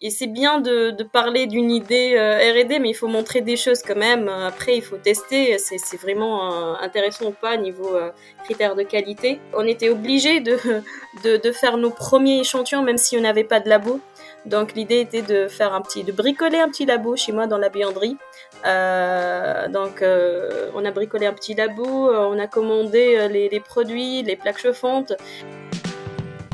Et c'est bien de, de parler d'une idée euh, R&D, mais il faut montrer des choses quand même. Après, il faut tester. C'est vraiment euh, intéressant ou pas niveau euh, critères de qualité. On était obligé de, de, de, faire nos premiers échantillons, même si on n'avait pas de labo. Donc l'idée était de faire un petit, de bricoler un petit labo chez moi dans la buanderie. Euh, donc euh, on a bricolé un petit labo, on a commandé les, les produits, les plaques chauffantes.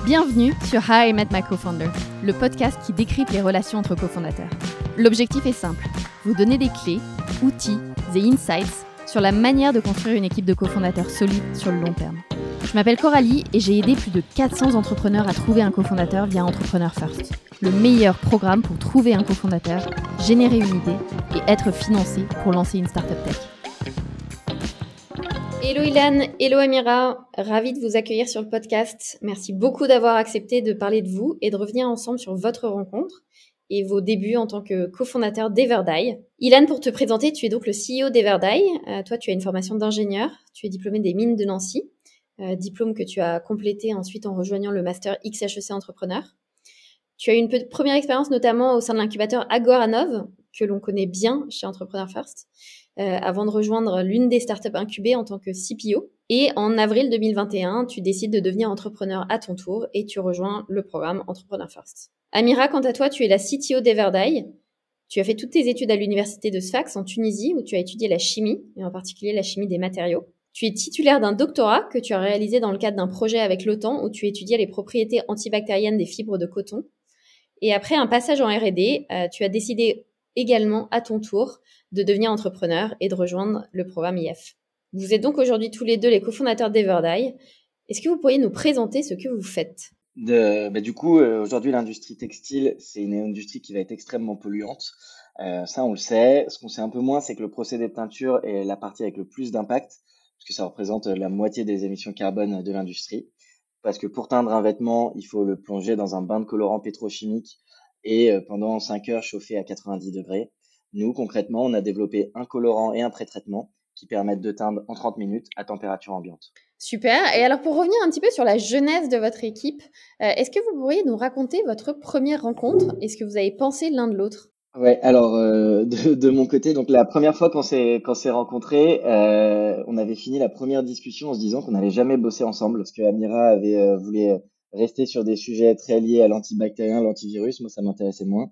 Bienvenue sur How I Met My Co-Founder, le podcast qui décrypte les relations entre cofondateurs. L'objectif est simple, vous donner des clés, outils et insights sur la manière de construire une équipe de cofondateurs solide sur le long terme. Je m'appelle Coralie et j'ai aidé plus de 400 entrepreneurs à trouver un cofondateur via Entrepreneur First, le meilleur programme pour trouver un cofondateur, générer une idée et être financé pour lancer une startup tech. Hello Ilan, hello Amira, ravi de vous accueillir sur le podcast. Merci beaucoup d'avoir accepté de parler de vous et de revenir ensemble sur votre rencontre et vos débuts en tant que cofondateur d'Everdye. Ilan, pour te présenter, tu es donc le CEO d'Everdye. Euh, toi, tu as une formation d'ingénieur, tu es diplômé des mines de Nancy, euh, diplôme que tu as complété ensuite en rejoignant le master XHEC Entrepreneur. Tu as eu une première expérience notamment au sein de l'incubateur Agoranov, que l'on connaît bien chez Entrepreneur First. Euh, avant de rejoindre l'une des startups incubées en tant que CPO. Et en avril 2021, tu décides de devenir entrepreneur à ton tour et tu rejoins le programme Entrepreneur First. Amira, quant à toi, tu es la CTO d'Everdye. Tu as fait toutes tes études à l'université de Sfax en Tunisie où tu as étudié la chimie, et en particulier la chimie des matériaux. Tu es titulaire d'un doctorat que tu as réalisé dans le cadre d'un projet avec l'OTAN où tu étudiais les propriétés antibactériennes des fibres de coton. Et après un passage en R&D, euh, tu as décidé également à ton tour de devenir entrepreneur et de rejoindre le programme IF. Vous êtes donc aujourd'hui tous les deux les cofondateurs d'Everdye. Est-ce que vous pourriez nous présenter ce que vous faites? Bah, Du coup, euh, aujourd'hui, l'industrie textile, c'est une industrie qui va être extrêmement polluante. Euh, ça, on le sait. Ce qu'on sait un peu moins, c'est que le procédé de teinture est la partie avec le plus d'impact, parce que ça représente la moitié des émissions carbone de l'industrie. Parce que pour teindre un vêtement, il faut le plonger dans un bain de colorant pétrochimique et euh, pendant 5 heures chauffer à 90 degrés. Nous, concrètement, on a développé un colorant et un pré-traitement qui permettent de teindre en 30 minutes à température ambiante. Super. Et alors, pour revenir un petit peu sur la jeunesse de votre équipe, euh, est-ce que vous pourriez nous raconter votre première rencontre et ce que vous avez pensé l'un de l'autre? Ouais, alors euh, de, de, mon côté, donc la première fois qu'on s'est s'est rencontrés, euh, on avait fini la première discussion en se disant qu'on n'allait jamais bosser ensemble parce que Amira avait euh, voulu rester sur des sujets très liés à l'antibactérien, l'antivirus. Moi, ça m'intéressait moins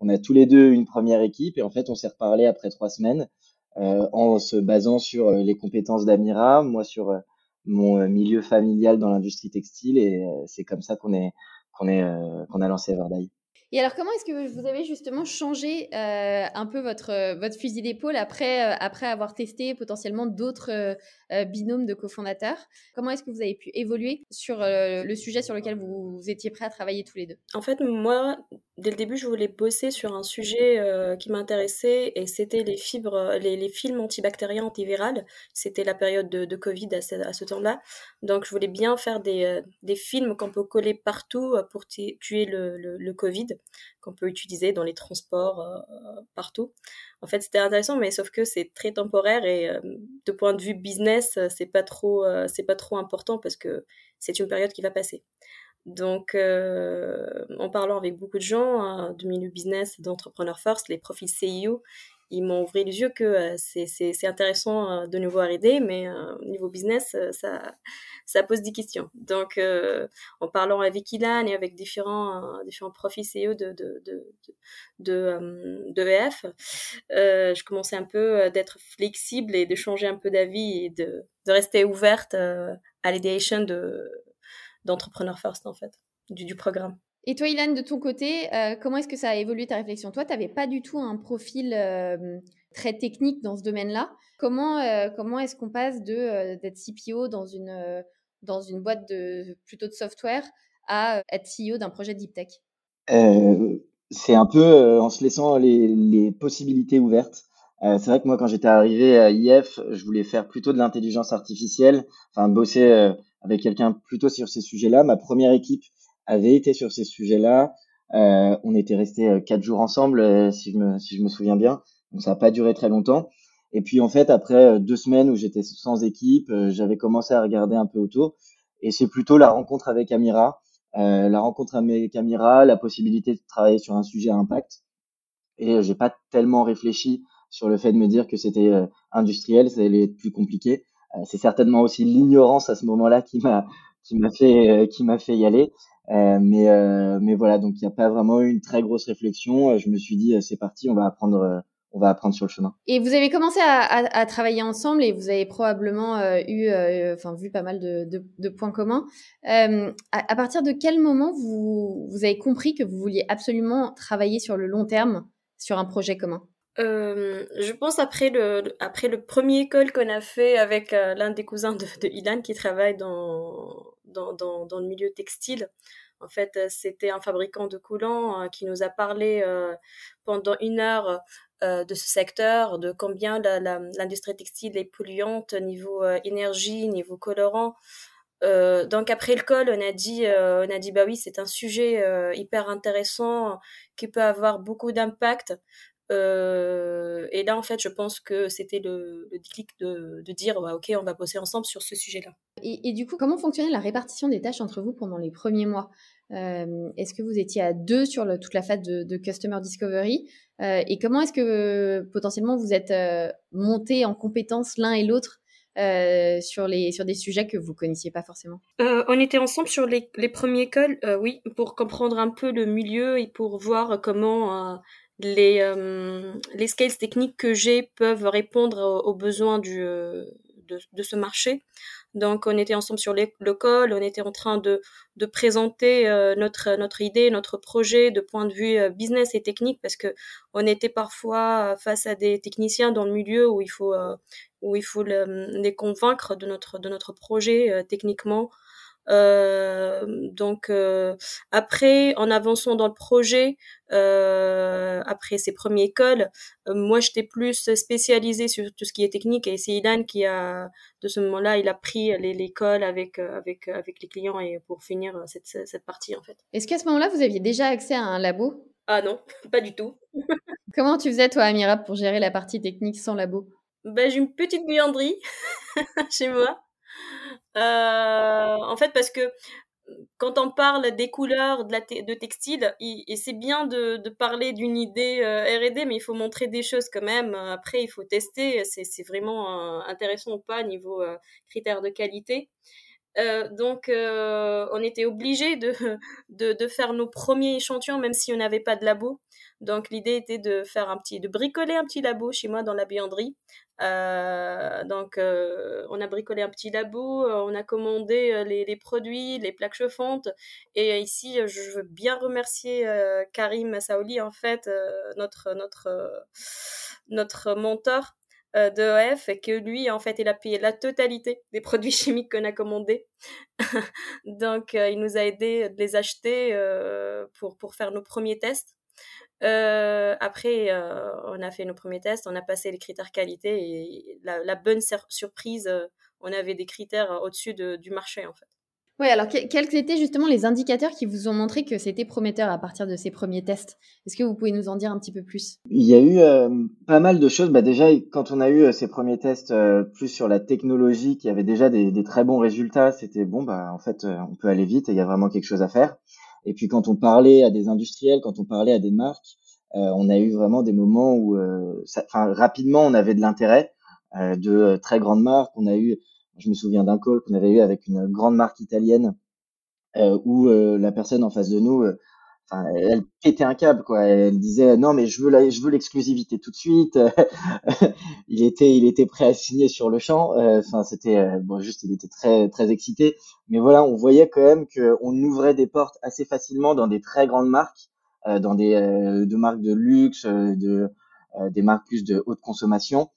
on a tous les deux une première équipe et en fait on s'est reparlé après trois semaines euh, en se basant sur euh, les compétences d'Amira, moi sur euh, mon milieu familial dans l'industrie textile et c'est comme ça qu'on est qu'on est qu'on a lancé Everday. Et alors, comment est-ce que vous avez justement changé euh, un peu votre, votre fusil d'épaule après, euh, après avoir testé potentiellement d'autres euh, binômes de cofondateurs? Comment est-ce que vous avez pu évoluer sur le sujet sur lequel vous, vous, étiez prêts à travailler tous les deux? En fait, moi, dès le début, je voulais bosser sur un sujet qui m'intéressait et c'était les fibres, les, les, films antibactériens antivirales. C'était la période de, Covid à ce, ce temps-là. Donc, je voulais bien faire des, des films qu'on peut coller partout pour tuer le, le, le Covid qu'on peut utiliser dans les transports euh, partout. En fait, c'était intéressant, mais sauf que c'est très temporaire et euh, de point de vue business, euh, c'est pas trop, c'est pas trop important parce que c'est une période qui va passer. Donc, en parlant avec beaucoup de gens hein, du milieu business, d'entrepreneurs first, les profils CIO, ils m'ont ouvert les yeux que euh, c'est intéressant euh, de nouveau aider, mais euh, au niveau business, ça, pose des questions. Donc, en parlant avec Ilan et avec différents, différents profils CEO de, de, de, de, de EF, je commençais un peu d'être flexible et de changer un peu d'avis et de, de rester ouverte à l'idéation d'entrepreneur first, en fait, du, du programme. Et toi, Ilan, de ton côté, euh, comment est-ce que ça a évolué ta réflexion? Toi, tu n'avais pas du tout un profil euh, très technique dans ce domaine-là. Comment, euh, comment est-ce qu'on passe de d'être CPO dans une, dans une boîte de, plutôt de software à être CEO d'un projet deep tech? C'est un peu en se laissant les, les possibilités ouvertes. c'est vrai que moi, quand j'étais arrivé à IF, je voulais faire plutôt de l'intelligence artificielle, enfin bosser avec quelqu'un plutôt sur ces sujets-là. Ma première équipe, avait été sur ces sujets-là. Euh, on était restés euh, quatre jours ensemble, euh, si je me si je me souviens bien. Donc ça n'a pas duré très longtemps. Et puis en fait, après deux semaines où j'étais sans équipe, j'avais commencé à regarder un peu autour. Et c'est plutôt la rencontre avec Amira la rencontre avec Amira, la possibilité de travailler sur un sujet à impact. Et j'ai pas tellement réfléchi sur le fait de me dire que c'était industriel, ça allait être plus compliqué. C'est certainement aussi l'ignorance à ce moment-là qui m'a qui m'a fait qui m'a fait y aller. Euh, mais, euh, mais voilà, donc il n'y a pas vraiment eu une très grosse réflexion. Euh, je me suis dit, c'est parti, on va apprendre, on va apprendre sur le chemin. Et vous avez commencé à, travailler ensemble et vous avez probablement eu, vu pas mal de points communs. À, à, partir de quel moment vous, vous avez compris que vous vouliez absolument travailler sur le long terme sur un projet commun? Euh, je pense après le après le premier call qu'on a fait avec l'un des cousins de, de Ilan qui travaille dans dans, dans, dans, le milieu textile. En fait, euh, c'était un fabricant de coulants euh, qui nous a parlé euh, pendant une heure de ce secteur, de combien l'industrie textile est polluante niveau énergie, niveau colorant. donc après le col, on a dit, on a dit bah oui, c'est un sujet hyper intéressant qui peut avoir beaucoup d'impact. Euh, et là, en fait, je pense que c'était le, le, déclic de, de dire, bah, ok, on va bosser ensemble sur ce sujet-là. Et, et, du coup, comment fonctionnait la répartition des tâches entre vous pendant les premiers mois? Euh, Est-ce que vous étiez à deux sur le, toute la phase de, de Customer Discovery? Euh, Et comment est-ce que potentiellement vous êtes euh, montés en compétences l'un et l'autre euh, sur, les, sur des sujets que vous connaissiez pas forcément? Euh, On était ensemble sur les, les premiers calls, euh, oui, pour comprendre un peu le milieu et pour voir comment les, euh, les scales techniques que j'ai peuvent répondre aux, besoins du, euh, de, de, ce marché. Donc, on était ensemble sur le call, on était en train de, de présenter euh, notre, notre idée, notre projet de point de vue euh, business et technique, parce que on était parfois face à des techniciens dans le milieu où il faut, où il faut les convaincre de notre, de notre projet techniquement. Euh, donc euh, après, en avançant dans le projet, euh, après ces premiers écoles, moi j'étais plus spécialisée sur tout ce qui est technique et c'est Ilan qui a de ce moment-là, il a pris l'école avec avec avec les clients et pour finir cette cette partie en fait. Est-ce qu'à ce, moment-là vous aviez déjà accès à un labo? Ah non, pas du tout. Comment tu faisais toi Amira pour gérer la partie technique sans labo? Ben, j'ai une petite buanderie chez moi. Euh, en fait, parce que quand on parle des couleurs de, la textile, et c'est bien de, parler d'une idée euh, R&D, mais il faut montrer des choses quand même. Après, il faut tester. C'est vraiment euh, intéressant ou pas niveau critères de qualité. Donc, on était obligé de, de, faire nos premiers échantillons, même si on n'avait pas de labo. Donc, l'idée était de faire un petit, de bricoler un petit labo chez moi dans la buanderie. Euh, donc, euh, on a bricolé un petit labo, euh, on a commandé les, les, produits, les plaques chauffantes. Et ici, je veux bien remercier Karim Saouli, en fait, notre notre notre mentor euh, de EF et que lui, en fait, il a payé la totalité des produits chimiques qu'on a commandés. Donc, euh, il nous a aidé de les acheter euh, pour, pour faire nos premiers tests. Euh, après, euh, on a fait nos premiers tests, on a passé les critères qualité et la, la bonne surprise, on avait des critères au-dessus de, du marché en fait. Oui, alors quels étaient justement les indicateurs qui vous ont montré que c'était prometteur à partir de ces premiers tests? Est-ce que vous pouvez nous en dire un petit peu plus? Il y a eu euh, pas mal de choses. Bah, déjà, quand on a eu euh, ces premiers tests euh, plus sur la technologie, qui avait déjà des, des très bons résultats, c'était bon, bah, en fait, on peut aller vite et il y a vraiment quelque chose à faire. Et puis quand on parlait à des industriels, quand on parlait à des marques, on a eu vraiment des moments où, ça, rapidement, on avait de l'intérêt de très grandes marques. On a eu je me souviens d'un call qu'on avait eu avec une grande marque italienne euh, où euh, la personne en face de nous, euh, enfin, elle pétait un câble quoi. Elle disait non mais je veux la, je veux l'exclusivité tout de suite. il était il était prêt à signer sur le champ. Enfin c'était bon juste il était très très excité. Mais voilà on voyait quand même que on ouvrait des portes assez facilement dans des très grandes marques, dans des de marques de luxe, de des marques plus de haute consommation.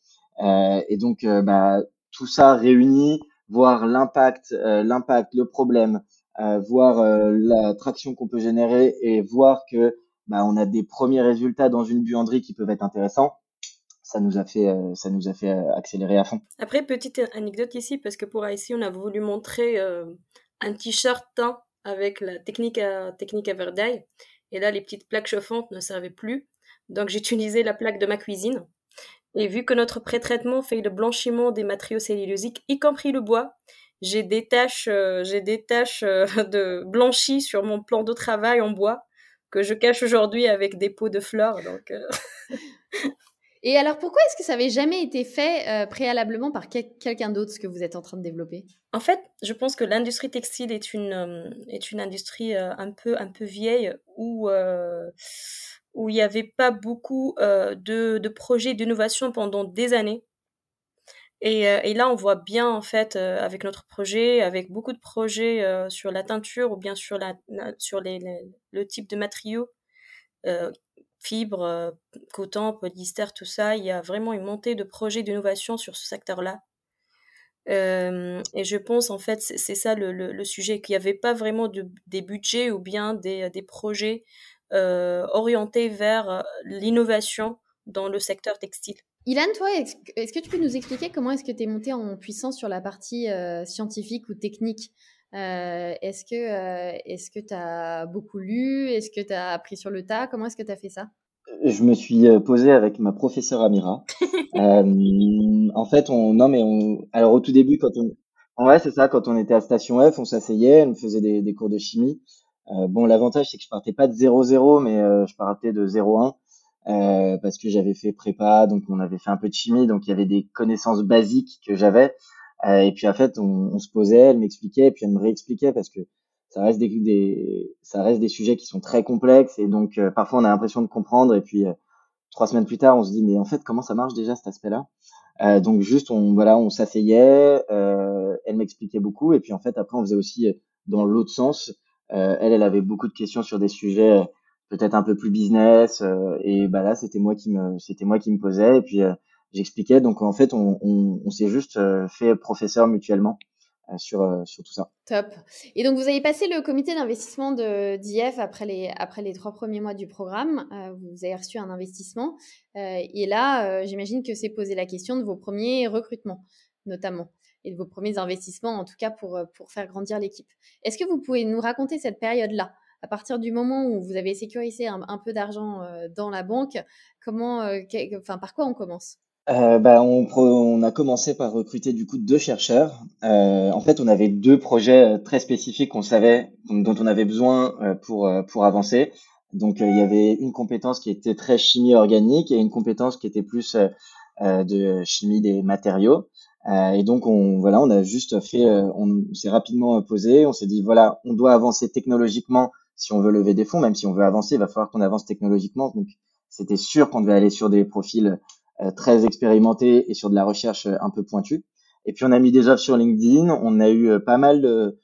et donc bah tout ça réuni, voir l'impact, euh, l'impact, le problème, euh, voir euh, la traction qu'on peut générer et voir que bah, on a des premiers résultats dans une buanderie qui peuvent être intéressants. Ça nous a fait, ça nous a fait accélérer à fond. Après, petite anecdote ici, parce que pour ici, on a voulu montrer un t-shirt teint avec la technique à, technique à Verdaille. Et là, les petites plaques chauffantes ne servaient plus. Donc, j'ai utilisé la plaque de ma cuisine. Et vu que notre pré-traitement fait le blanchiment des matériaux cellulosiques, y compris le bois, j'ai des tâches, j'ai des tâches de blanchie sur mon plan de travail en bois que je cache aujourd'hui avec des pots de fleurs. Donc, Et alors, pourquoi est-ce que ça n'avait jamais été fait euh, préalablement par quelqu'un d'autre, ce que vous êtes en train de développer? En fait, je pense que l'industrie textile est une, euh, est une industrie euh, un, peu, un peu vieille où, où il n'y avait pas beaucoup de, de, projets d'innovation pendant des années. Et, et, là, on voit bien, en fait, avec notre projet, avec beaucoup de projets sur la teinture ou bien sur, la, sur les, le type de matériaux fibres, euh, coton, polyester, tout ça. Il y a vraiment une montée de projets d'innovation sur ce secteur-là. Euh, et je pense en fait c'est ça le, sujet qu'il n'y avait pas vraiment de, des budgets ou bien des, des projets euh, orientés vers l'innovation dans le secteur textile. Ilan, toi, est-ce que tu peux nous expliquer comment est-ce que tu es monté en puissance sur la partie scientifique ou technique? Euh, est-ce que euh, est-ce que tu as beaucoup lu? Est-ce que tu as appris sur le tas? Comment est-ce que tu as fait ça? Je me suis euh, posé avec ma professeure Amira. en fait, on non mais on alors au tout début quand on vrai, c'est ça quand on était à station F, on s'asseyait, elle me faisait des, des cours de chimie. bon, l'avantage c'est que je partais pas de 0-0 mais je partais de 0-1 parce que j'avais fait prépa, donc on avait fait un peu de chimie, donc il y avait des connaissances basiques que j'avais. Euh, et puis en fait, on, on se posait, elle m'expliquait, et puis elle me réexpliquait parce que ça reste des, des, ça reste des sujets qui sont très complexes et donc euh, parfois on a l'impression de comprendre et puis euh, trois semaines plus tard on se dit mais en fait comment ça marche déjà cet aspect-là? Euh, donc juste on voilà on s'asseyait euh, elle m'expliquait beaucoup et puis en fait après on faisait aussi dans l'autre sens elle elle avait beaucoup de questions sur des sujets peut-être un peu plus business et bah là c'était moi qui me c'était moi qui me posais et puis j'expliquais. Donc en fait, on, s'est juste euh, fait professeur mutuellement euh, sur, euh, sur tout ça. Top. Et donc vous avez passé le comité d'investissement d'IF après les, après les trois premiers mois du programme. vous avez reçu un investissement. et là, j'imagine que c'est posé la question de vos premiers recrutements, notamment et de vos premiers investissements, en tout cas pour, pour faire grandir l'équipe. Est-ce que vous pouvez nous raconter cette période-là? À partir du moment où vous avez sécurisé un, peu d'argent dans la banque, comment, enfin, par quoi on commence? Euh, bah, on, a commencé par recruter du coup deux chercheurs. Euh, en fait, on avait deux projets euh, très spécifiques qu'on savait, dont on avait besoin euh, pour euh, pour avancer. Donc, il y avait une compétence qui était très chimie organique et une compétence qui était plus de chimie des matériaux. et donc, on voilà, on a juste fait, on s'est rapidement posé, on s'est dit voilà, on doit avancer technologiquement si on veut lever des fonds, même si on veut avancer, il va falloir qu'on avance technologiquement. Donc, c'était sûr qu'on devait aller sur des profils euh, très expérimenté et sur de la recherche euh, un peu pointue. Et puis on a mis des offres sur LinkedIn, on a eu euh, pas mal de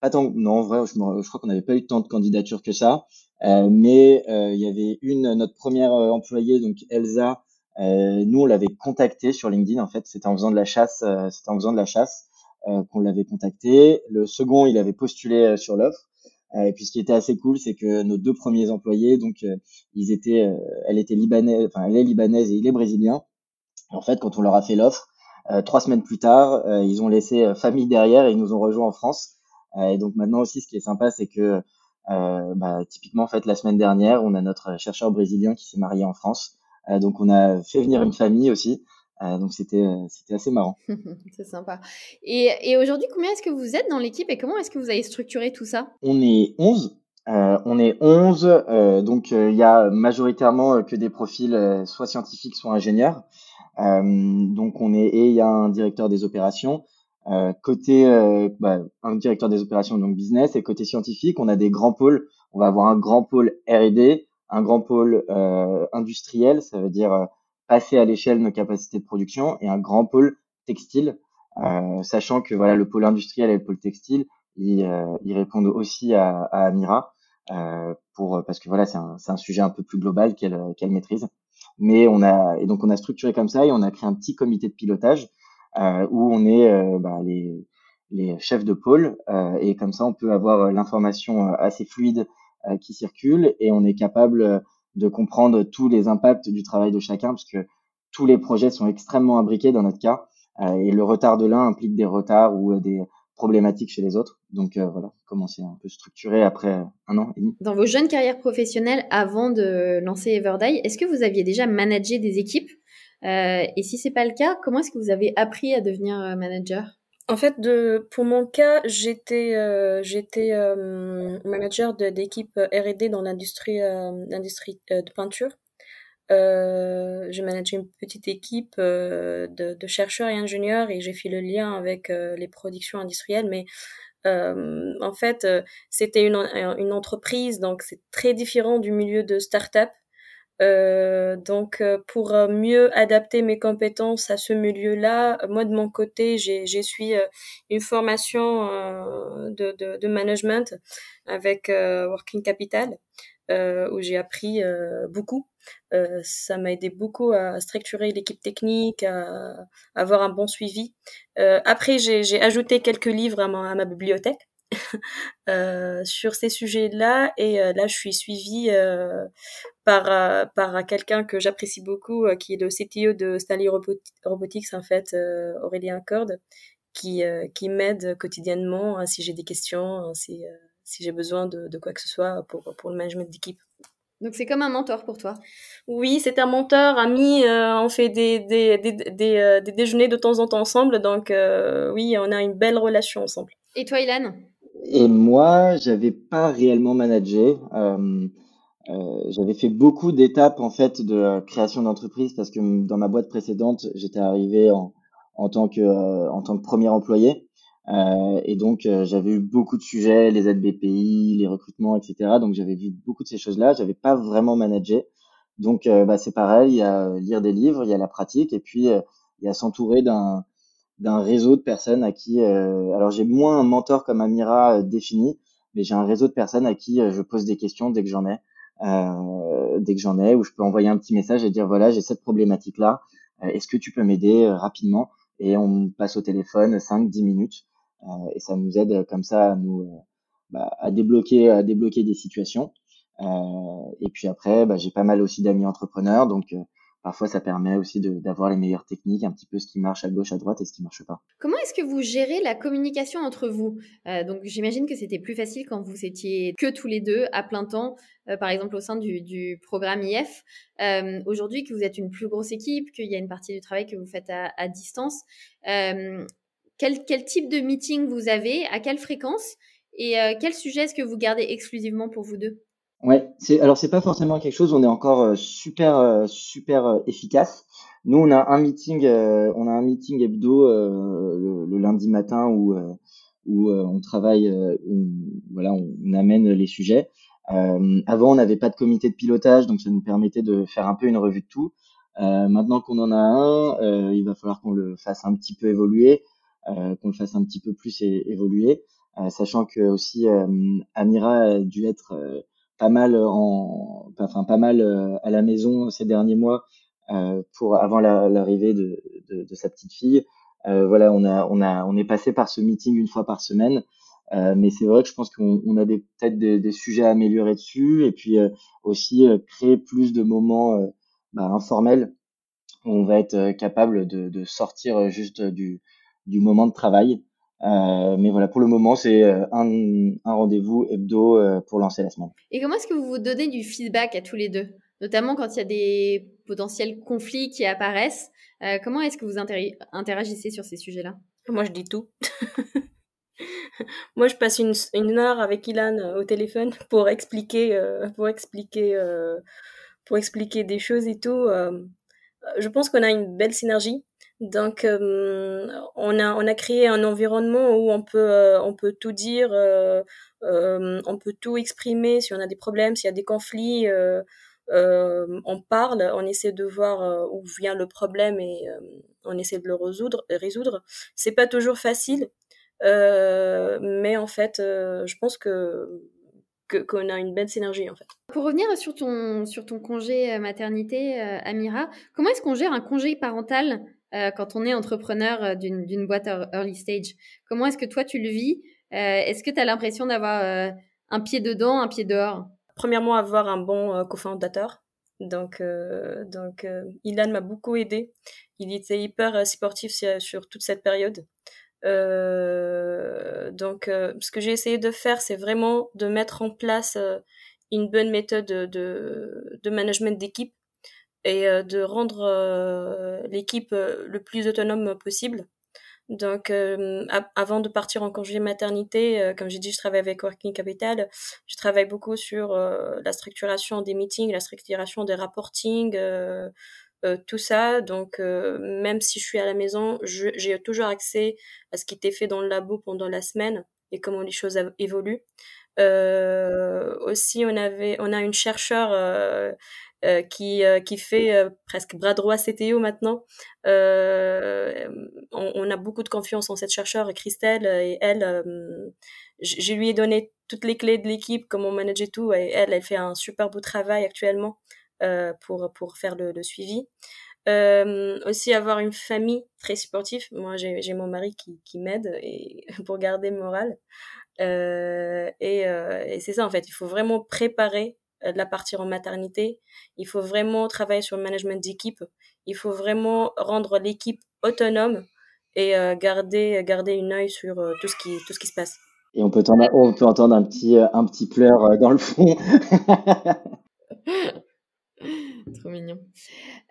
pas tant non en vrai je, je crois qu'on n'avait pas eu tant de candidatures que ça. Euh, mais il y avait une notre première employée donc Elsa nous on l'avait contactée sur LinkedIn en fait. C'était en faisant de la chasse c'était en faisant de la chasse qu'on l'avait contacté le second il avait postulé sur l'offre et puis ce qui était assez cool, c'est que nos deux premiers employés, donc euh, ils étaient, euh, elle était libanaise, enfin elle est libanaise et il est brésilien. en fait, quand on leur a fait l'offre, trois semaines plus tard, ils ont laissé famille derrière et ils nous ont rejoints en France. et donc maintenant aussi, ce qui est sympa, c'est que bah, typiquement, en fait, la semaine dernière, on a notre chercheur brésilien qui s'est marié en France. donc on a fait venir une famille aussi. Euh, donc c'était euh, c'était assez marrant. c'est sympa. Et, et aujourd'hui, combien est-ce que vous êtes dans l'équipe et comment est-ce que vous avez structuré tout ça? On est 11. Euh, on est 11, euh, donc il y a majoritairement que des profils soit scientifiques, soit ingénieurs. donc on est et il y a un directeur des opérations. côté bah, un directeur des opérations donc business et côté scientifique, on a des grands pôles. On va avoir un grand pôle R&D, un grand pôle industriel, ça veut dire passer à l'échelle nos capacités de production et un grand pôle textile, euh, sachant que voilà le pôle industriel et le pôle textile, ils, euh, ils répondent aussi à, à Amira euh, pour parce que voilà c'est un, un sujet un peu plus global qu'elle qu'elle maîtrise. Mais on a et donc on a structuré comme ça et on a créé un petit comité de pilotage euh, où on est euh, bah, les les chefs de pôle et comme ça on peut avoir l'information assez fluide qui circule et on est capable de comprendre tous les impacts du travail de chacun, parce tous les projets sont extrêmement imbriqués dans notre cas, euh, et le retard de l'un implique des retards ou euh, des problématiques chez les autres. Donc euh, voilà, comment c'est un peu structuré après un an et demi. Dans vos jeunes carrières professionnelles, avant de lancer Everday, est-ce que vous aviez déjà managé des équipes? Euh, Et si c'est pas le cas, comment est-ce que vous avez appris à devenir manager? En fait, de, pour mon cas, j'étais euh, j'étais euh, manager d'équipe R&D dans l'industrie euh, l'industrie euh, de peinture. Euh, j'ai managé une petite équipe euh, de, de chercheurs et ingénieurs et j'ai fait le lien avec euh, les productions industrielles. Mais euh, en fait, euh, c'était une, une entreprise, donc c'est très différent du milieu de start-up. Euh, donc, euh, pour euh, mieux adapter mes compétences à ce milieu-là, moi de mon côté, j'ai euh, une formation de, de, de management avec Working Capital, où j'ai appris beaucoup. Ça m'a aidé beaucoup à structurer l'équipe technique, à, avoir un bon suivi. Après, j'ai ajouté quelques livres à ma, à ma bibliothèque. Sur ces sujets-là et là je suis suivie par euh, par quelqu'un que j'apprécie beaucoup qui est le CTO de Stanley Robotics en fait Aurélien Corde qui qui m'aide quotidiennement hein, si j'ai des questions hein, si si j'ai besoin de, de quoi que ce soit pour pour le management d'équipe. Donc c'est comme un mentor pour toi. Oui, c'est un mentor, ami. Euh, on fait des, des, des, des, euh, des, déjeuners de temps en temps ensemble. Donc euh, oui, on a une belle relation ensemble. Et toi, Ilan? Et moi, j'avais pas réellement managé. Euh, euh, j'avais fait beaucoup d'étapes en fait de création d'entreprise parce que dans ma boîte précédente, j'étais arrivé en, en tant que en tant que premier employé. Euh, et donc, euh, j'avais eu beaucoup de sujets, les aides BPI, les recrutements, etc. Donc, j'avais vu beaucoup de ces choses-là. J'avais pas vraiment managé. Donc, euh, bah, c'est pareil. Il y a lire des livres, il y a la pratique, et puis il y a s'entourer d'un d'un réseau de personnes à qui. alors, j'ai moins un mentor comme Amira défini, mais j'ai un réseau de personnes à qui je pose des questions dès que j'en ai, dès que j'en ai, où je peux envoyer un petit message et dire voilà, j'ai cette problématique-là. Est-ce que tu peux m'aider rapidement? Et on passe au téléphone 5-10 minutes. Euh, et ça nous aide comme ça à nous euh, bah, à débloquer à débloquer des situations. Euh, et puis après, bah, j'ai pas mal aussi d'amis entrepreneurs, donc parfois ça permet aussi d'avoir les meilleures techniques, un petit peu ce qui marche à gauche, à droite et ce qui marche pas. Comment est-ce que vous gérez la communication entre vous? Euh, Donc j'imagine que c'était plus facile quand vous étiez que tous les deux à plein temps, euh, par exemple au sein du, du programme IF. Euh, Aujourd'hui que vous êtes une plus grosse équipe, qu'il y a une partie du travail que vous faites à, distance, quel, quel, type de meeting vous avez, à quelle fréquence? Et quel sujet est-ce que vous gardez exclusivement pour vous deux? Ouais, c'est alors c'est pas forcément quelque chose. On est encore euh, super euh, super euh, efficace. Nous, on a un meeting, euh, on a un meeting hebdo le, le, lundi matin où où on travaille, où, voilà, on, on, amène les sujets. avant, on n'avait pas de comité de pilotage, donc ça nous permettait de faire un peu une revue de tout. maintenant qu'on en a un, il va falloir qu'on le fasse un petit peu évoluer. Euh, qu'on le fasse un petit peu plus évoluer, euh, sachant que aussi euh, Amira a dû être pas mal en, enfin pas mal à la maison ces derniers mois pour avant l'arrivée de, de, de, sa petite fille. voilà, on a on a on est passé par ce meeting une fois par semaine. Euh, mais c'est vrai que je pense qu'on on a peut-être des, des, sujets à améliorer dessus et puis euh, aussi euh, créer plus de moments bah, informels où on va être capable de, de sortir juste du, du moment de travail. Euh, mais voilà, pour le moment, c'est euh, un, un rendez-vous hebdo euh, pour lancer la semaine. Et comment est-ce que vous vous donnez du feedback à tous les deux? Notamment quand il y a des potentiels conflits qui apparaissent. Euh, comment est-ce que vous interagissez sur ces sujets-là? Moi, je dis tout. Moi, je passe une, une, heure avec Ilan au téléphone pour expliquer, euh, pour expliquer, euh, pour expliquer des choses et tout. je pense qu'on a une belle synergie donc, euh, on, a, on a créé un environnement où on peut, euh, on peut tout dire, euh, on peut tout exprimer. Si on a des problèmes, s'il y a des conflits, on parle, on essaie de voir où vient le problème et on essaie de le résoudre. résoudre. C'est pas toujours facile, mais en fait, je pense que qu'on a une belle synergie en fait. Pour revenir sur ton, sur ton congé maternité, Amira, comment est-ce qu'on gère un congé parental? Euh, quand on est entrepreneur euh, d'une boîte early stage. Comment est-ce que toi tu le vis? Euh, Est-ce que tu as l'impression d'avoir un pied dedans, un pied dehors? Premièrement, avoir un bon cofondateur. Donc, donc Ilan m'a beaucoup aidé. Il était hyper supportif sur, toute cette période. donc, ce que j'ai essayé de faire, c'est vraiment de mettre en place une bonne méthode de, de, de management d'équipe et euh, de rendre euh, l'équipe euh, le plus autonome possible. Donc, avant de partir en congé maternité, comme j'ai dit, je travaille avec Working Capital. Je travaille beaucoup sur la structuration des meetings, la structuration des reporting, tout ça. Donc, même si je suis à la maison, j'ai toujours accès à ce qui était fait dans le labo pendant la semaine et comment les choses évoluent. aussi, on avait, on a une chercheure euh, qui, euh, qui fait euh, presque bras droit CTO maintenant. On, a beaucoup de confiance en cette chercheure, Christelle, et elle, je lui ai donné toutes les clés de l'équipe, comment manager tout, et elle, elle fait un super beau travail actuellement pour, pour faire le, suivi. Aussi avoir une famille très supportive. Moi, j'ai mon mari qui, m'aide pour garder le moral. Et, c'est ça en fait. Il faut vraiment préparer de la partir en maternité. Il faut vraiment travailler sur le management d'équipe. Il faut vraiment rendre l'équipe autonome et euh, garder, garder une œil sur euh, tout, ce qui, tout ce qui se passe. Et on peut, entendre, on peut entendre un petit, un petit pleur dans le fond. Trop mignon.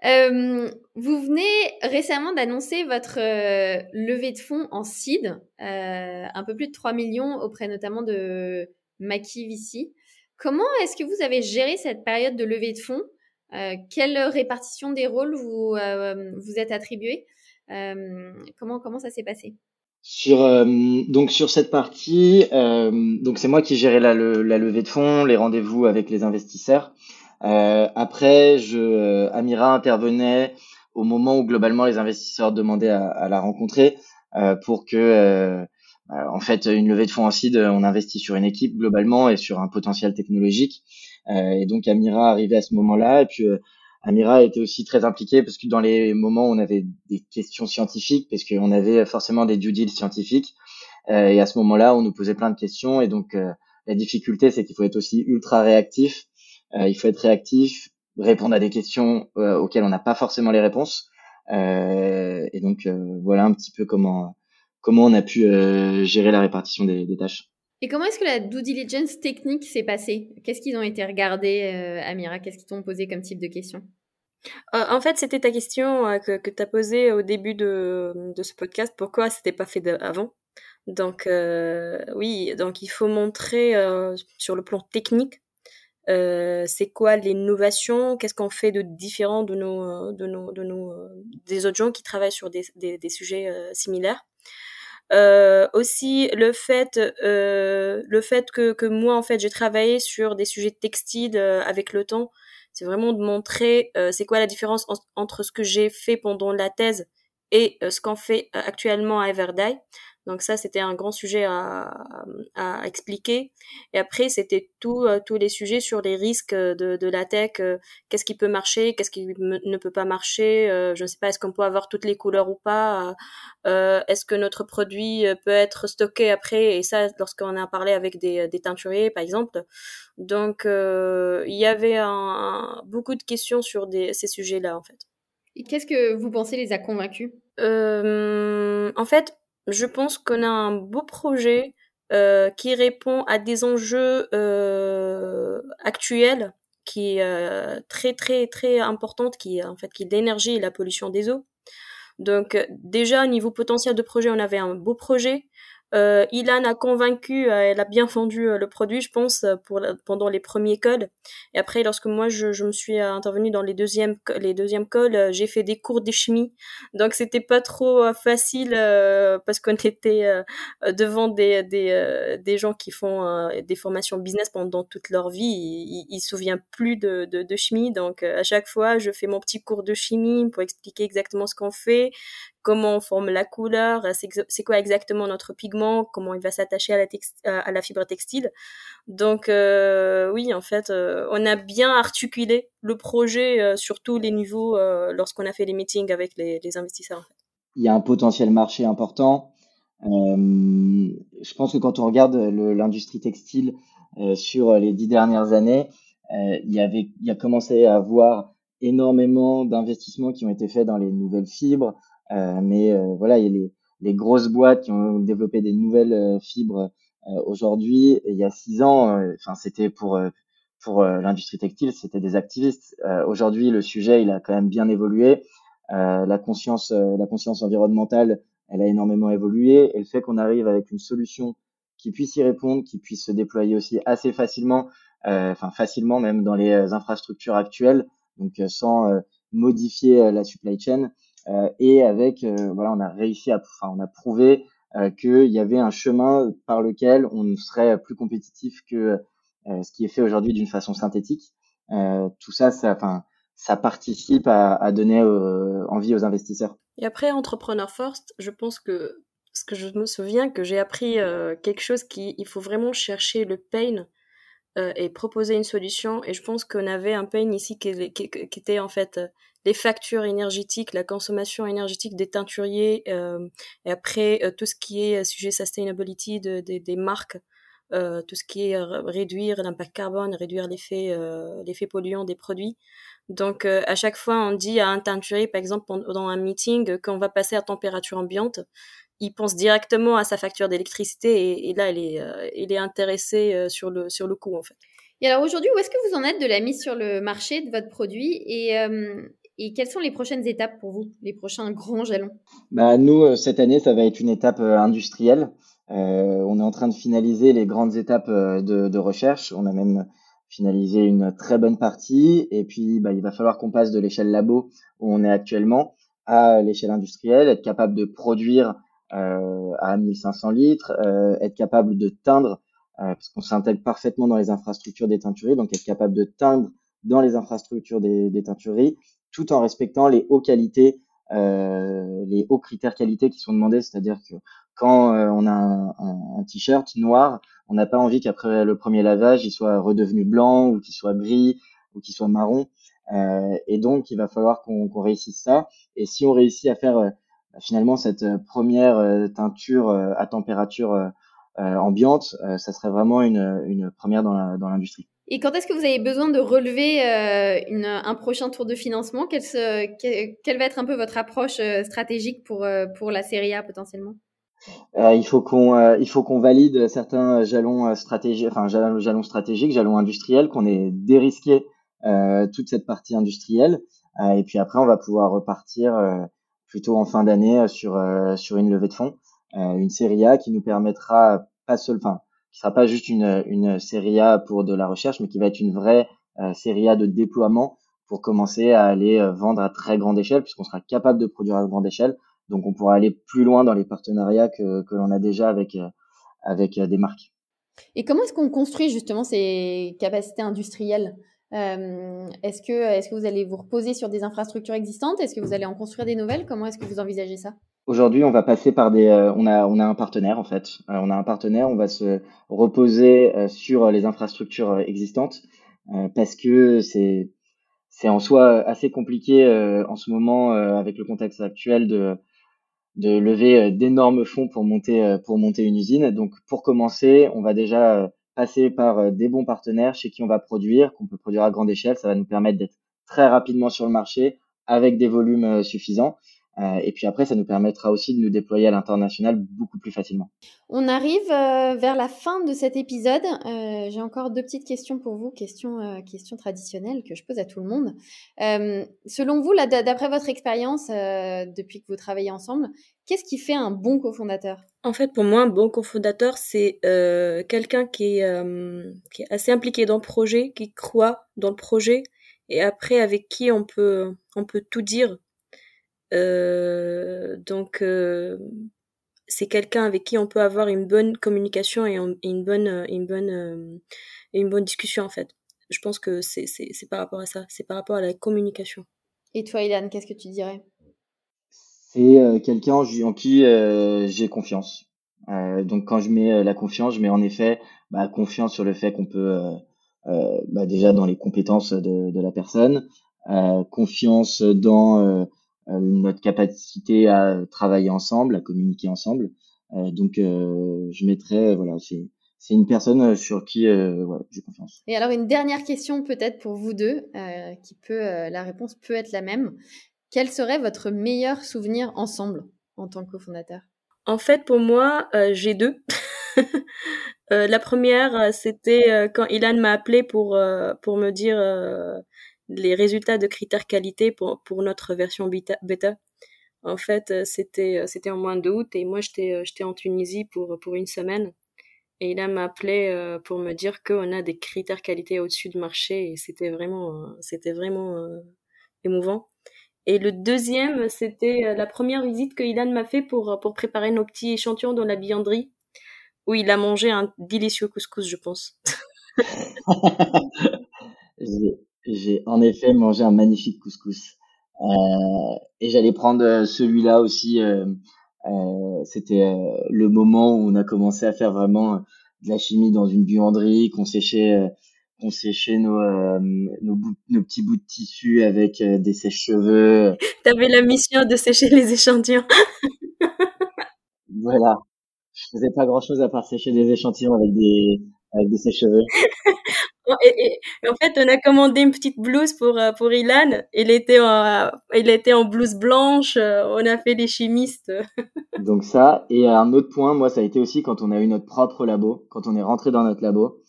Euh, vous venez récemment d'annoncer votre euh, levée de fonds en seed, euh, un peu plus de 3 millions auprès notamment de Maki VC. Comment est-ce que vous avez géré cette période de levée de fonds? Euh, Quelle répartition des rôles vous euh, vous êtes attribué euh, comment, comment ça s'est passé? Sur donc sur cette partie, donc c'est moi qui gérais la, levée de fonds, les rendez-vous avec les investisseurs. après, je Amira intervenait au moment où globalement les investisseurs demandaient à, à la rencontrer pour que euh, en fait, une levée de fonds en seed, on investit sur une équipe globalement et sur un potentiel technologique. Euh, et donc Amira arrivait à ce moment-là. Et puis euh, Amira était aussi très impliquée parce que dans les moments où on avait des questions scientifiques, parce qu'on avait forcément des due deals scientifiques, et à ce moment-là, on nous posait plein de questions. Et donc la difficulté, c'est qu'il faut être aussi ultra réactif. il faut être réactif, répondre à des questions auxquelles on n'a pas forcément les réponses. et donc voilà un petit peu comment comment on a pu euh, gérer la répartition des, des tâches. Et comment est-ce que la due diligence technique s'est passée? Qu'est-ce qu'ils ont été regardés, euh, Amira? Qu'est-ce qu'ils t'ont posé comme type de questions? Euh, en fait, c'était ta question euh, que, que tu as posée au début de, de ce podcast. Pourquoi c'était pas fait avant? Donc, euh, oui, donc il faut montrer euh, sur le plan technique c'est quoi l'innovation, qu'est-ce qu'on fait de différent de nos, de nos, de nos, des autres gens qui travaillent sur des, des, des sujets similaires? Euh, aussi le fait, euh, le fait que, que moi en fait j'ai travaillé sur des sujets textiles euh, avec le temps, c'est vraiment de montrer euh, c'est quoi la différence entre ce que j'ai fait pendant la thèse et ce qu'on fait actuellement à Everdye. Donc ça, c'était un grand sujet à, à expliquer. Et après, c'était tout, euh, tous les sujets sur les risques de, de la tech. Euh, qu'est-ce qui peut marcher, qu'est-ce qui ne peut pas marcher. Euh, je ne sais pas, est-ce qu'on peut avoir toutes les couleurs ou pas. est-ce que notre produit peut être stocké après Et ça, lorsqu'on a parlé avec des, des teinturiers, par exemple. Donc, il y avait un, beaucoup de questions sur des, ces sujets-là, en fait. Qu'est-ce que vous pensez les a convaincus? En fait, je pense qu'on a un beau projet euh, qui répond à des enjeux euh, actuels qui est euh, très très très importante qui en fait qui est l'énergie et la pollution des eaux. Donc déjà au niveau potentiel de projet, on avait un beau projet. Euh, Ilan a convaincu, euh, elle a bien vendu euh, le produit, je pense, pour pendant les premiers calls. Et après, lorsque moi je, me suis intervenue dans les deuxièmes les j'ai fait des cours de chimie. Donc c'était pas trop facile parce qu'on était devant des des, gens qui font des formations business pendant toute leur vie. Ils, ils, se souviennent plus de, de chimie. Donc à chaque fois, je fais mon petit cours de chimie pour expliquer exactement ce qu'on fait, comment on forme la couleur, c'est quoi exactement notre pigment, comment il va s'attacher à, la fibre textile. Donc euh, oui, en fait, euh, on a bien articulé le projet euh, sur tous les niveaux euh, lorsqu'on a fait les meetings avec les, investisseurs. Il y a un potentiel marché important. Euh, je pense que quand on regarde l'industrie textile sur les dix dernières années, il y il y a commencé à avoir énormément d'investissements qui ont été faits dans les nouvelles fibres, euh, mais euh, voilà, il y a les, les, grosses boîtes qui ont développé des nouvelles euh, fibres aujourd'hui. Il y a six ans, enfin c'était pour pour l'industrie textile, c'était des activistes. aujourd'hui, le sujet, il a quand même bien évolué. la conscience, la conscience environnementale elle a énormément évolué. Et le fait qu'on arrive avec une solution qui puisse y répondre, qui puisse se déployer aussi assez facilement, enfin facilement même dans les infrastructures actuelles, donc sans modifier la supply chain. Et avec, voilà, on a réussi à, enfin, on a prouvé qu'il y avait un chemin par lequel on serait plus compétitif que ce qui est fait aujourd'hui d'une façon synthétique. tout ça, ça, enfin, ça participe à, donner euh, envie aux investisseurs. Et après, Entrepreneur First, je pense que ce que je me souviens que j'ai appris euh, quelque chose qui il faut vraiment chercher le pain euh, et proposer une solution. Et je pense qu'on avait un pain ici qui était en fait les factures énergétiques, la consommation énergétique des teinturiers, et après tout ce qui est sujet sustainability de, de, des marques. Euh, tout ce qui est réduire l'impact carbone, réduire l'effet euh, l'effet polluant des produits. Donc, euh, à chaque fois, on dit à un teinturier, par exemple, dans un meeting, qu'on va passer à température ambiante, il pense directement à sa facture d'électricité et, là, il est, euh, il est intéressé euh, sur le, sur le coût, en fait. Et alors, aujourd'hui, où est-ce que vous en êtes de la mise sur le marché de votre produit et, et quelles sont les prochaines étapes pour vous, les prochains grands jalons? Bah, Nous, cette année, ça va être une étape industrielle. on est en train de finaliser les grandes étapes de, recherche. On a même finaliser une très bonne partie. Et puis, bah, il va falloir qu'on passe de l'échelle labo où on est actuellement à l'échelle industrielle, être capable de produire euh, à 1500 litres, euh, être capable de teindre, euh, parce qu'on s'intègre parfaitement dans les infrastructures des teintureries, donc être capable de teindre dans les infrastructures des, des tout en respectant les hauts qualités, euh, les hauts critères qualité qui sont demandés, c'est-à-dire que quand euh, on a un, t-shirt noir, on n'a pas envie qu'après le premier lavage, il soit redevenu blanc ou qu'il soit gris ou qu'il soit marron. Euh, et donc, il va falloir qu'on réussisse ça. Et si on réussit à faire euh, finalement cette euh, première teinture à température ambiante, ça serait vraiment une, une première dans l'industrie. Et quand est-ce que vous avez besoin de relever une, un prochain tour de financement? Quelle, se, quelle, va être un peu votre approche stratégique pour, pour la série A potentiellement? Euh, il faut qu'on euh, il faut qu'on valide certains jalons euh, stratégiques, enfin jalons, stratégiques, jalons industriels, qu'on ait dérisqué euh, toute cette partie industrielle, et puis après on va pouvoir repartir plutôt en fin d'année sur sur une levée de fonds, une série A qui nous permettra pas seul, enfin qui sera pas juste une une série A pour de la recherche, mais qui va être une vraie série A de déploiement pour commencer à aller vendre à très grande échelle, puisqu'on sera capable de produire à grande échelle. Donc on pourra aller plus loin dans les partenariats que, que l'on a déjà avec, euh, avec euh, des marques. Et comment est-ce qu'on construit justement ces capacités industrielles? Euh, Est-ce que, est que vous allez vous reposer sur des infrastructures existantes? Est-ce que vous allez en construire des nouvelles? Comment est-ce que vous envisagez ça? Aujourd'hui, on va passer par des. on a on a un partenaire en fait. on a un partenaire. On va se reposer sur les infrastructures existantes parce que c'est c'est en soi assez compliqué en ce moment avec le contexte actuel de de lever euh, d'énormes fonds pour monter euh, pour monter une usine. Donc pour commencer, on va déjà euh, passer par des bons partenaires chez qui on va produire, qu'on peut produire à grande échelle. Ça va nous permettre d'être très rapidement sur le marché avec des volumes suffisants. Euh, et puis après, ça nous permettra aussi de nous déployer à l'international beaucoup plus facilement. On arrive euh, vers la fin de cet épisode. Euh, J'ai encore deux petites questions pour vous, questions, euh, questions traditionnelles que je pose à tout le monde. Euh, selon vous, d'après votre expérience depuis que vous travaillez ensemble, qu'est-ce qui fait un bon cofondateur? En fait, pour moi, un bon cofondateur, c'est quelqu'un qui, qui est assez impliqué dans le projet, qui croit dans le projet, et après avec qui on peut, on peut tout dire donc euh, c'est quelqu'un avec qui on peut avoir une bonne communication et, une bonne une bonne euh, une bonne discussion en fait. Je pense que c'est c'est par rapport à ça, c'est par rapport à la communication. Et toi, Ilan, qu'est-ce que tu dirais? C'est quelqu'un en qui j'ai confiance. donc quand je mets la confiance, je mets en effet bah, confiance sur le fait qu'on peut bah, déjà dans les compétences de, de la personne, confiance dans euh, notre capacité à travailler ensemble, à communiquer ensemble. Euh, donc, euh, je mettrais, voilà, c'est c'est une personne sur qui euh, ouais, j'ai confiance. Et alors une dernière question peut-être pour vous deux, euh, qui peut, euh, la réponse peut être la même. Quel serait votre meilleur souvenir ensemble en tant que cofondateur? En fait, pour moi, j'ai deux. la première, c'était quand Ilan m'a appelé pour pour me dire les résultats de critères qualité pour, pour notre version bêta. En fait, c'était c'était en mois d'août et moi j'étais j'étais en Tunisie pour pour une semaine. Et il m'a appelé pour me dire qu'on a des critères qualité au-dessus du marché et c'était vraiment c'était vraiment émouvant. Et le deuxième, c'était la première visite que Ilan m'a fait pour pour préparer nos petits échantillons dans la bianderie où il a mangé un délicieux couscous, je pense. j'ai en effet mangé un magnifique couscous. Euh, et j'allais prendre euh, celui-là aussi. Euh, euh, C'était euh, le moment où on a commencé à faire vraiment de la chimie dans une buanderie, qu'on séchait, qu'on séchait nos, nos, nos, petits bouts de tissu avec des sèches-cheveux. T'avais la mission de sécher les échantillons. voilà. Je faisais pas grand-chose à part sécher des échantillons avec des avec des sèches-cheveux. Et, en fait, on a commandé une petite blouse pour euh, pour Ilan. Il était en, il était en blouse blanche. Euh, on a fait des chimistes. Donc ça. Et un autre point, moi, ça a été aussi quand on a eu notre propre labo, quand on est rentré dans notre labo.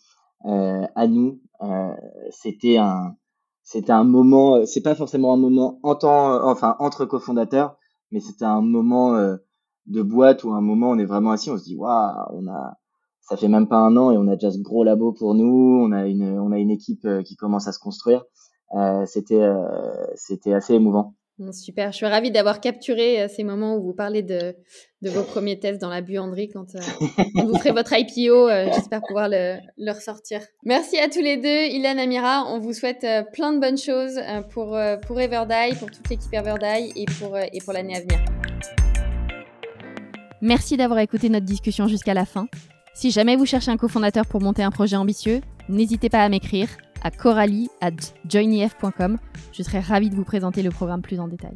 Euh, à nous, euh, c'était un c'était un moment. C'est pas forcément un moment en temps, enfin entre cofondateurs, mais c'était un moment de boîte ou un moment on est vraiment assis. On se dit waouh, on a ça fait même pas un an et on a déjà ce gros labo pour nous. On a une, on a une équipe euh, qui commence à se construire. Euh, c'était, euh, c'était assez émouvant. Super, je suis ravie d'avoir capturé ces moments où vous parlez de, de vos premiers tests dans la buanderie quand, vous ferez votre IPO. J'espère pouvoir le, le, ressortir. Merci à tous les deux, Ilan Amira. On vous souhaite plein de bonnes choses pour, pour Everdye, pour toute l'équipe Everdye et pour, et pour l'année à venir. Merci d'avoir écouté notre discussion jusqu'à la fin. Si jamais vous cherchez un cofondateur pour monter un projet ambitieux, n'hésitez pas à m'écrire à coralie at joinef.com. Je serai ravie de vous présenter le programme plus en détail.